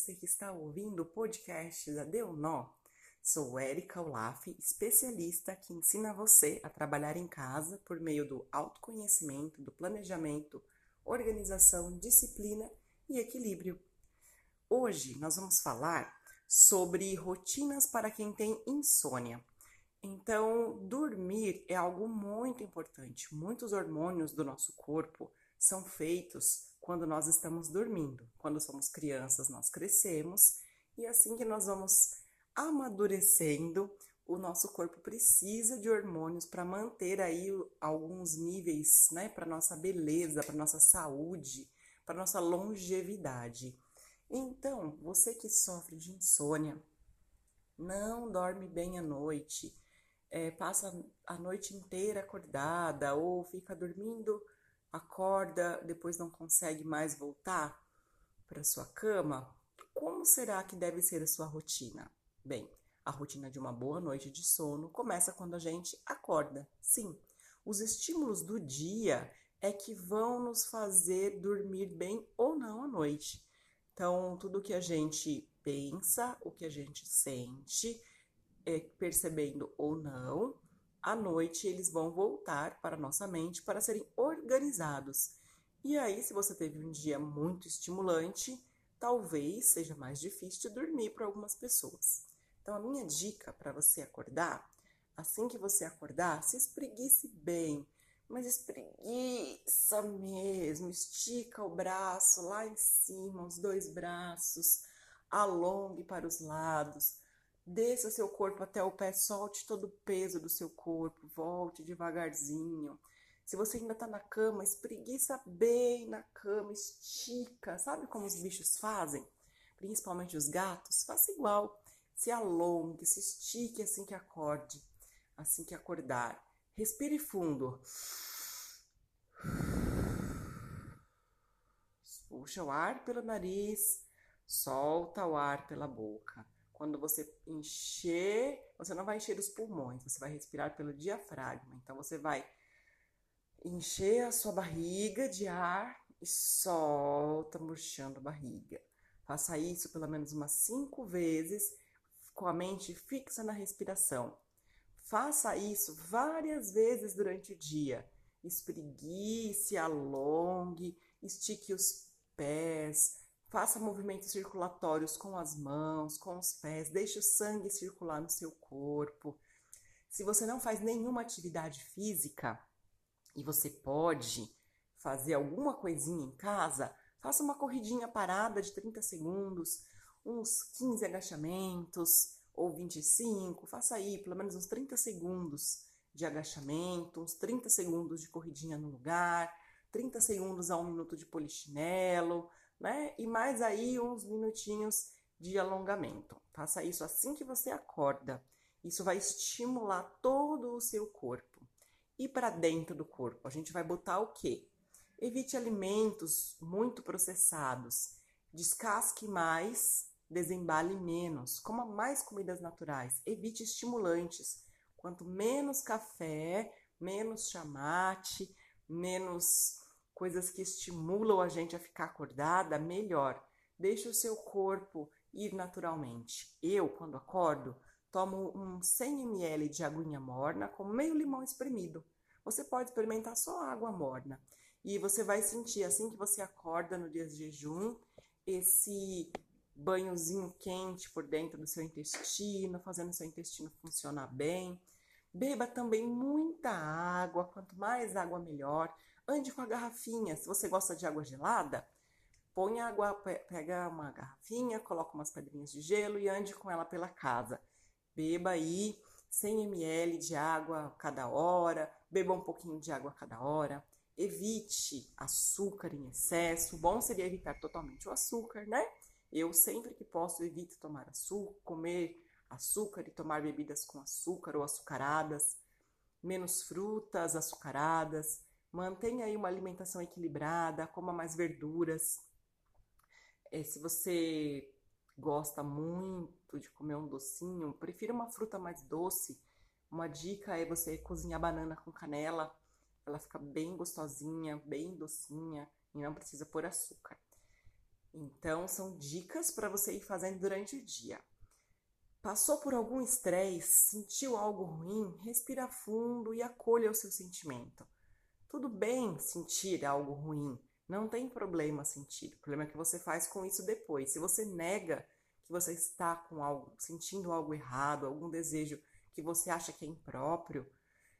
você que está ouvindo o podcast da Deu Nó. Sou Erika Olaf, especialista que ensina você a trabalhar em casa por meio do autoconhecimento, do planejamento, organização, disciplina e equilíbrio. Hoje nós vamos falar sobre rotinas para quem tem insônia. Então, dormir é algo muito importante. Muitos hormônios do nosso corpo são feitos quando nós estamos dormindo. Quando somos crianças, nós crescemos e assim que nós vamos amadurecendo, o nosso corpo precisa de hormônios para manter aí alguns níveis, né, para nossa beleza, para nossa saúde, para nossa longevidade. Então, você que sofre de insônia, não dorme bem à noite, é, passa a noite inteira acordada ou fica dormindo acorda, depois não consegue mais voltar para sua cama, como será que deve ser a sua rotina? Bem, a rotina de uma boa noite de sono começa quando a gente acorda. Sim, os estímulos do dia é que vão nos fazer dormir bem ou não à noite. Então, tudo que a gente pensa, o que a gente sente, é, percebendo ou não, à noite eles vão voltar para nossa mente para serem organizados. E aí, se você teve um dia muito estimulante, talvez seja mais difícil de dormir para algumas pessoas. Então, a minha dica para você acordar, assim que você acordar, se espreguice bem, mas espreguiça mesmo, estica o braço lá em cima, os dois braços, alongue para os lados, Desça seu corpo até o pé, solte todo o peso do seu corpo, volte devagarzinho. Se você ainda está na cama, espreguiça bem na cama, estica. Sabe como os bichos fazem? Principalmente os gatos? Faça igual. Se alongue, se estique assim que acorde, assim que acordar. Respire fundo. Puxa o ar pelo nariz, solta o ar pela boca. Quando você encher, você não vai encher os pulmões, você vai respirar pelo diafragma. Então você vai encher a sua barriga de ar e solta, murchando a barriga. Faça isso pelo menos umas cinco vezes com a mente fixa na respiração. Faça isso várias vezes durante o dia. Espreguice, alongue, estique os pés, Faça movimentos circulatórios com as mãos, com os pés, deixe o sangue circular no seu corpo. Se você não faz nenhuma atividade física e você pode fazer alguma coisinha em casa, faça uma corridinha parada de 30 segundos, uns 15 agachamentos ou 25, faça aí pelo menos uns 30 segundos de agachamento, uns 30 segundos de corridinha no lugar, 30 segundos a um minuto de polichinelo, né? E mais aí uns minutinhos de alongamento. Faça isso assim que você acorda. Isso vai estimular todo o seu corpo. E para dentro do corpo, a gente vai botar o quê? Evite alimentos muito processados. Descasque mais, desembale menos. Coma mais comidas naturais. Evite estimulantes. Quanto menos café, menos chamate, menos coisas que estimulam a gente a ficar acordada, melhor. Deixe o seu corpo ir naturalmente. Eu, quando acordo, tomo um 100 ml de aguinha morna com meio limão espremido. Você pode experimentar só água morna. E você vai sentir, assim que você acorda no dia de jejum, esse banhozinho quente por dentro do seu intestino, fazendo seu intestino funcionar bem. Beba também muita água, quanto mais água melhor. Ande com a garrafinha. Se você gosta de água gelada, põe água, pega uma garrafinha, coloca umas pedrinhas de gelo e ande com ela pela casa. Beba aí 100 ml de água cada hora, beba um pouquinho de água cada hora. Evite açúcar em excesso. Bom seria evitar totalmente o açúcar, né? Eu sempre que posso evito tomar açúcar, comer açúcar e tomar bebidas com açúcar ou açucaradas, menos frutas açucaradas, Mantenha aí uma alimentação equilibrada, coma mais verduras. É, se você gosta muito de comer um docinho, prefira uma fruta mais doce. Uma dica é você cozinhar banana com canela. Ela fica bem gostosinha, bem docinha e não precisa pôr açúcar. Então, são dicas para você ir fazendo durante o dia. Passou por algum estresse, sentiu algo ruim, respira fundo e acolha o seu sentimento. Tudo bem sentir algo ruim, não tem problema sentir. O problema é que você faz com isso depois. Se você nega que você está com algo, sentindo algo errado, algum desejo que você acha que é impróprio,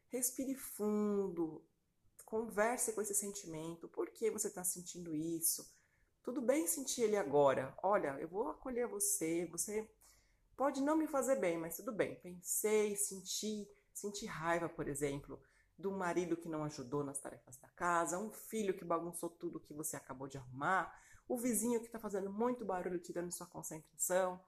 respire fundo, converse com esse sentimento. Por que você está sentindo isso? Tudo bem sentir ele agora. Olha, eu vou acolher você. Você pode não me fazer bem, mas tudo bem. Pensei, senti, senti raiva, por exemplo do marido que não ajudou nas tarefas da casa, um filho que bagunçou tudo que você acabou de arrumar, o vizinho que está fazendo muito barulho tirando sua concentração.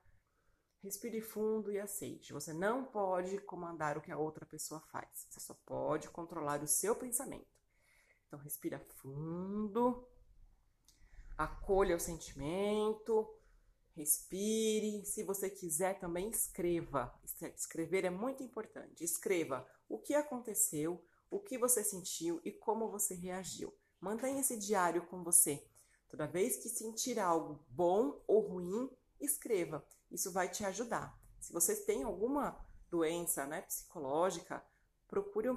Respire fundo e aceite. Você não pode comandar o que a outra pessoa faz. Você só pode controlar o seu pensamento. Então, respira fundo, acolha o sentimento, respire. Se você quiser, também escreva. Escrever é muito importante. Escreva o que aconteceu, o que você sentiu e como você reagiu. Mantenha esse diário com você. Toda vez que sentir algo bom ou ruim, escreva. Isso vai te ajudar. Se você tem alguma doença né, psicológica, procure um,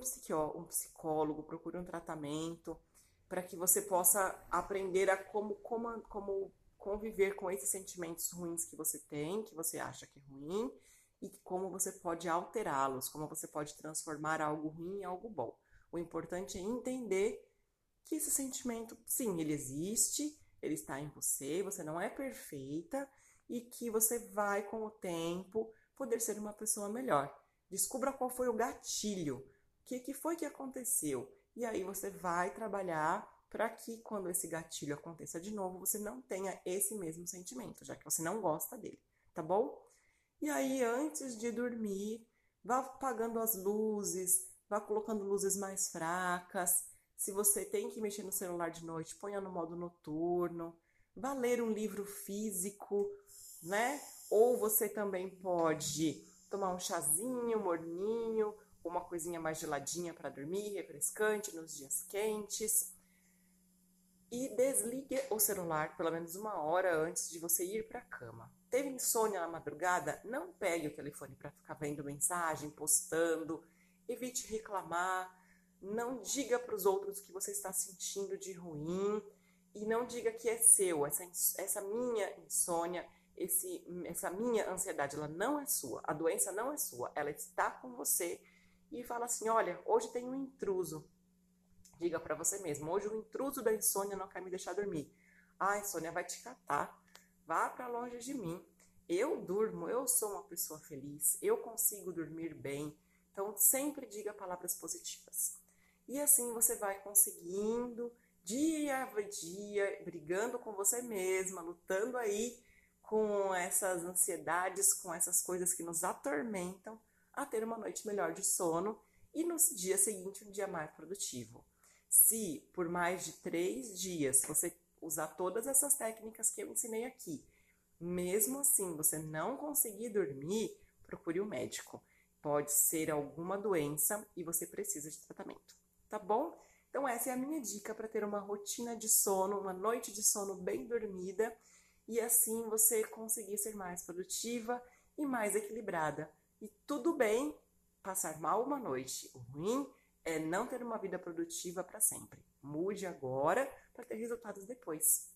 um psicólogo, procure um tratamento para que você possa aprender a como, como, como conviver com esses sentimentos ruins que você tem, que você acha que é ruim, e como você pode alterá-los, como você pode transformar algo ruim em algo bom. O importante é entender que esse sentimento, sim, ele existe, ele está em você, você não é perfeita e que você vai, com o tempo, poder ser uma pessoa melhor. Descubra qual foi o gatilho, o que, que foi que aconteceu. E aí você vai trabalhar para que quando esse gatilho aconteça de novo, você não tenha esse mesmo sentimento, já que você não gosta dele, tá bom? E aí, antes de dormir, vá apagando as luzes, vá colocando luzes mais fracas. Se você tem que mexer no celular de noite, ponha no modo noturno. Vá ler um livro físico, né? Ou você também pode tomar um chazinho morninho, uma coisinha mais geladinha para dormir, refrescante nos dias quentes. E desligue o celular pelo menos uma hora antes de você ir para a cama. Teve insônia na madrugada? Não pegue o telefone para ficar vendo mensagem, postando evite reclamar, não diga para os outros que você está sentindo de ruim. E não diga que é seu, essa, essa minha insônia, esse, essa minha ansiedade, ela não é sua, a doença não é sua, ela está com você. E fala assim, olha, hoje tem um intruso, diga para você mesmo, hoje o intruso da insônia não quer me deixar dormir, ah, a insônia vai te catar, vá para longe de mim, eu durmo, eu sou uma pessoa feliz, eu consigo dormir bem, então, sempre diga palavras positivas. E assim você vai conseguindo, dia a dia, brigando com você mesma, lutando aí com essas ansiedades, com essas coisas que nos atormentam, a ter uma noite melhor de sono e no dia seguinte um dia mais produtivo. Se por mais de três dias você usar todas essas técnicas que eu ensinei aqui, mesmo assim você não conseguir dormir, procure um médico pode ser alguma doença e você precisa de tratamento, tá bom? Então essa é a minha dica para ter uma rotina de sono, uma noite de sono bem dormida e assim você conseguir ser mais produtiva e mais equilibrada. E tudo bem passar mal uma noite. O ruim é não ter uma vida produtiva para sempre. Mude agora para ter resultados depois.